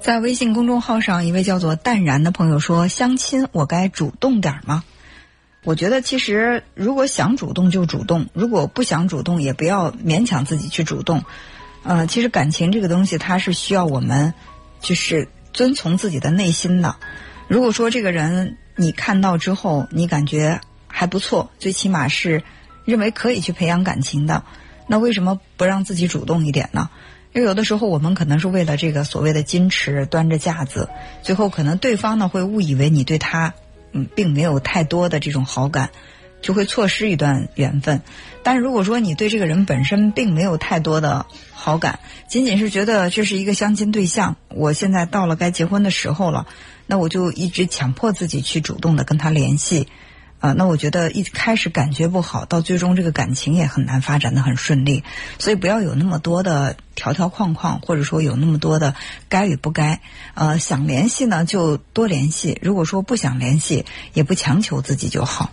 在微信公众号上，一位叫做淡然的朋友说：“相亲，我该主动点吗？”我觉得，其实如果想主动就主动，如果不想主动，也不要勉强自己去主动。呃，其实感情这个东西，它是需要我们就是遵从自己的内心的。如果说这个人你看到之后，你感觉还不错，最起码是认为可以去培养感情的，那为什么不让自己主动一点呢？因为有的时候我们可能是为了这个所谓的矜持，端着架子，最后可能对方呢会误以为你对他嗯并没有太多的这种好感，就会错失一段缘分。但是如果说你对这个人本身并没有太多的好感，仅仅是觉得这是一个相亲对象，我现在到了该结婚的时候了，那我就一直强迫自己去主动的跟他联系。啊，那我觉得一开始感觉不好，到最终这个感情也很难发展的很顺利，所以不要有那么多的条条框框，或者说有那么多的该与不该。呃，想联系呢就多联系，如果说不想联系，也不强求自己就好。